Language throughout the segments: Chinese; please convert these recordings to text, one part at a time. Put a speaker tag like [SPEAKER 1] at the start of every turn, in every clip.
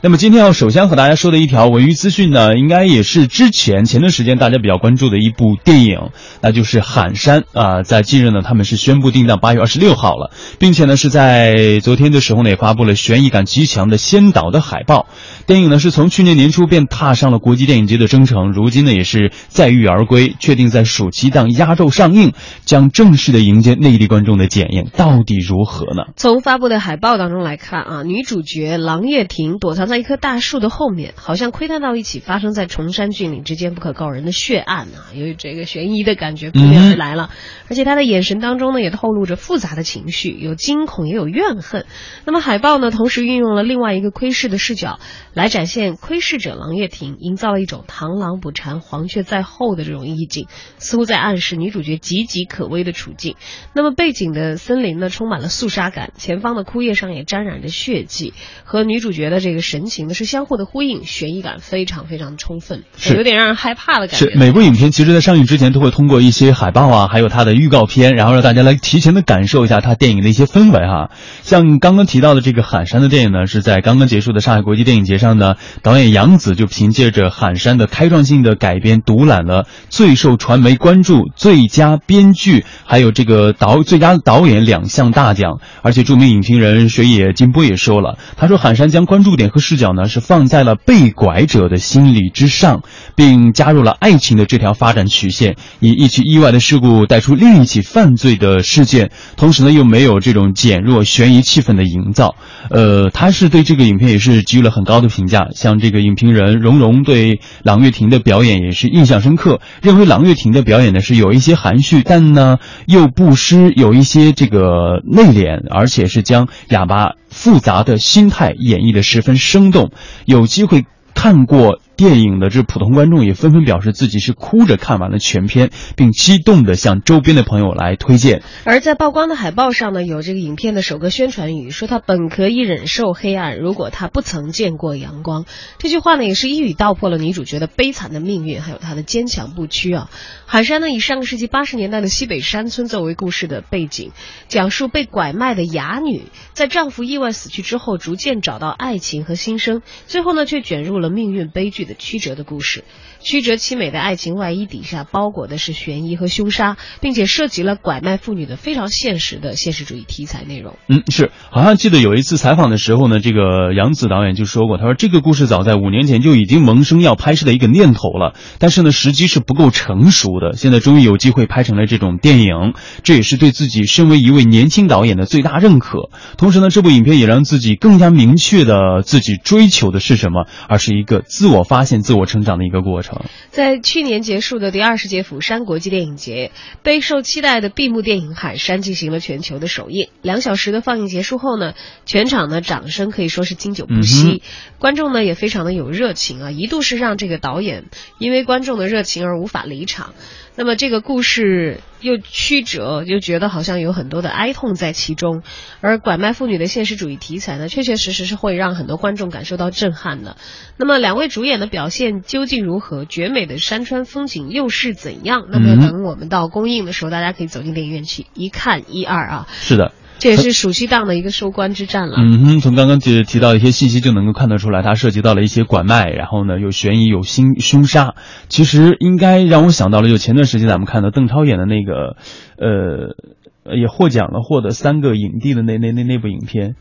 [SPEAKER 1] 那么今天要首先和大家说的一条文娱资讯呢，应该也是之前前段时间大家比较关注的一部电影，那就是《喊山》啊，在近日呢，他们是宣布定档八月二十六号了，并且呢是在昨天的时候呢也发布了悬疑感极强的先导的海报。电影呢是从去年年初便踏上了国际电影节的征程，如今呢也是载誉而归，确定在暑期档压轴上映，将正式的迎接内地观众的检验，到底如何呢？
[SPEAKER 2] 从发布的海报当中来看啊，女主角郎月婷躲藏在一棵大树的后面，好像窥探到一起发生在崇山峻岭之间不可告人的血案啊，由于这个悬疑的感觉扑面而来了。而且他的眼神当中呢，也透露着复杂的情绪，有惊恐，也有怨恨。那么海报呢，同时运用了另外一个窥视的视角。来展现窥视者郎月婷，营造了一种螳螂捕蝉，黄雀在后的这种意境，似乎在暗示女主角岌岌可危的处境。那么背景的森林呢，充满了肃杀感，前方的枯叶上也沾染着血迹，和女主角的这个神情的是相互的呼应，悬疑感非常非常充分，
[SPEAKER 1] 是
[SPEAKER 2] 有点让人害怕的感
[SPEAKER 1] 觉。是每部影片其实，在上映之前都会通过一些海报啊，还有它的预告片，然后让大家来提前的感受一下它电影的一些氛围哈。像刚刚提到的这个《喊山》的电影呢，是在刚刚结束的上海国际电影节上。呢，导演杨紫就凭借着《喊山》的开创性的改编，独揽了最受传媒关注、最佳编剧，还有这个导最佳导演两项大奖。而且著名影评人水野金波也说了，他说《喊山》将关注点和视角呢是放在了被拐者的心理之上，并加入了爱情的这条发展曲线，以一起意外的事故带出另一起犯罪的事件，同时呢又没有这种减弱悬疑气氛的营造。呃，他是对这个影片也是给予了很高的。评价像这个影评人荣荣对郎月婷的表演也是印象深刻，认为郎月婷的表演呢是有一些含蓄，但呢又不失有一些这个内敛，而且是将哑巴复杂的心态演绎的十分生动。有机会看过。电影的这普通观众也纷纷表示自己是哭着看完了全片，并激动的向周边的朋友来推荐。
[SPEAKER 2] 而在曝光的海报上呢，有这个影片的首个宣传语，说他本可以忍受黑暗，如果他不曾见过阳光。这句话呢，也是一语道破了女主角的悲惨的命运，还有她的坚强不屈啊。海山呢，以上个世纪八十年代的西北山村作为故事的背景，讲述被拐卖的哑女在丈夫意外死去之后，逐渐找到爱情和新生，最后呢，却卷入了命运悲剧。曲折的故事，曲折凄美的爱情外衣底下包裹的是悬疑和凶杀，并且涉及了拐卖妇女的非常现实的现实主义题材内容。
[SPEAKER 1] 嗯，是，好像记得有一次采访的时候呢，这个杨紫导演就说过，他说这个故事早在五年前就已经萌生要拍摄的一个念头了，但是呢，时机是不够成熟的，现在终于有机会拍成了这种电影，这也是对自己身为一位年轻导演的最大认可。同时呢，这部影片也让自己更加明确的自己追求的是什么，而是一个自我发。发现自我成长的一个过程。
[SPEAKER 2] 在去年结束的第二十届釜山国际电影节，备受期待的闭幕电影《海山》进行了全球的首映。两小时的放映结束后呢，全场的掌声可以说是经久不息，观众呢也非常的有热情啊，一度是让这个导演因为观众的热情而无法离场。那么这个故事又曲折，又觉得好像有很多的哀痛在其中，而拐卖妇女的现实主义题材呢，确确实实是会让很多观众感受到震撼的。那么两位主演的表现究竟如何？绝美的山川风景又是怎样？那么等我们到公映的时候，大家可以走进电影院去一看一二啊。
[SPEAKER 1] 是的。
[SPEAKER 2] 这也是暑期档的一个收官之战了。
[SPEAKER 1] 嗯哼，从刚刚提提到一些信息就能够看得出来，它涉及到了一些拐卖，然后呢有悬疑有凶凶杀。其实应该让我想到了，就前段时间咱们看到邓超演的那个，呃，也获奖了，获得三个影帝的那那那那部影片。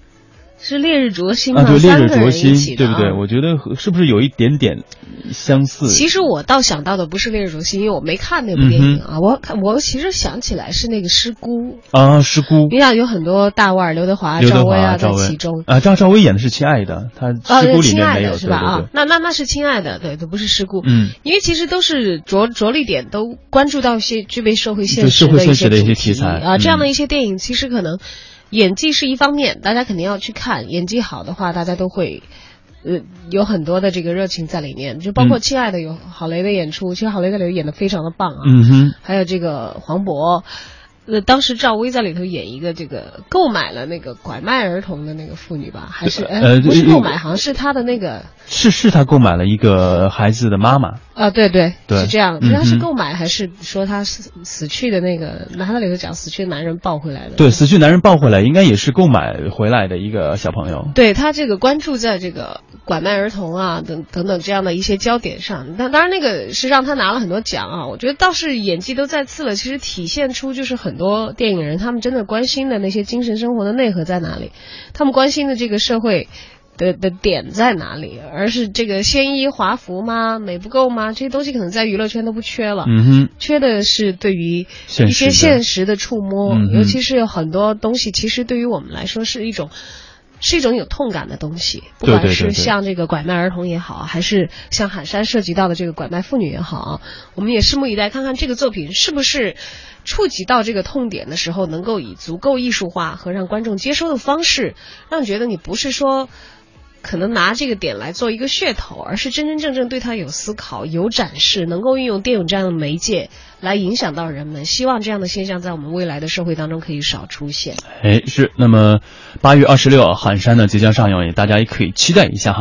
[SPEAKER 2] 是烈日灼心吗？
[SPEAKER 1] 对，烈日灼心，对不对？我觉得是不是有一点点相似？
[SPEAKER 2] 其实我倒想到的不是烈日灼心，因为我没看那部电影啊。我看我其实想起来是那个师姑
[SPEAKER 1] 啊，师姑。
[SPEAKER 2] 你想有很多大腕，刘德华、
[SPEAKER 1] 赵
[SPEAKER 2] 薇啊在其中
[SPEAKER 1] 啊。赵赵薇演的是亲爱的，他师姑里面没有
[SPEAKER 2] 是吧？啊，那那那是亲爱的，对，都不是师姑。
[SPEAKER 1] 嗯，
[SPEAKER 2] 因为其实都是着着力点都关注到一些具备社会现
[SPEAKER 1] 实
[SPEAKER 2] 的
[SPEAKER 1] 一些题材
[SPEAKER 2] 啊，这样的一些电影其实可能。演技是一方面，大家肯定要去看。演技好的话，大家都会，呃，有很多的这个热情在里面。就包括《亲爱的》有郝蕾的演出，其实郝蕾在里头演的非常的棒啊。
[SPEAKER 1] 嗯哼。
[SPEAKER 2] 还有这个黄渤，呃，当时赵薇在里头演一个这个购买了那个拐卖儿童的那个妇女吧？还是呃不是购买，好像是她的那个
[SPEAKER 1] 是是他购买了一个孩子的妈妈
[SPEAKER 2] 啊，对对，
[SPEAKER 1] 对
[SPEAKER 2] 是这样。不知道是购买还是说他死死去的那个，那他里头讲死去的男人抱回来的。
[SPEAKER 1] 对，死去男人抱回来，应该也是购买回来的一个小朋友。
[SPEAKER 2] 对他这个关注在这个拐卖儿童啊等等等这样的一些焦点上，但当然那个是让他拿了很多奖啊，我觉得倒是演技都再次了，其实体现出就是很多电影人他们真的关心的那些精神生活的内核在哪里，他们关心的这个社会。的的点在哪里？而是这个鲜衣华服吗？美不够吗？这些东西可能在娱乐圈都不缺了。
[SPEAKER 1] 嗯哼，
[SPEAKER 2] 缺的是对于一些
[SPEAKER 1] 现实的
[SPEAKER 2] 触摸，
[SPEAKER 1] 嗯
[SPEAKER 2] 尤其是很多东西，其实对于我们来说是一种。是一种有痛感的东西，不管是像这个拐卖儿童也好，还是像海山涉及到的这个拐卖妇女也好，我们也拭目以待，看看这个作品是不是触及到这个痛点的时候，能够以足够艺术化和让观众接收的方式，让你觉得你不是说可能拿这个点来做一个噱头，而是真真正正对他有思考、有展示，能够运用电影这样的媒介来影响到人们。希望这样的现象在我们未来的社会当中可以少出现。
[SPEAKER 1] 哎，是。那么八月二十六，寒山呢即将上映，大家也可以期待一下哈。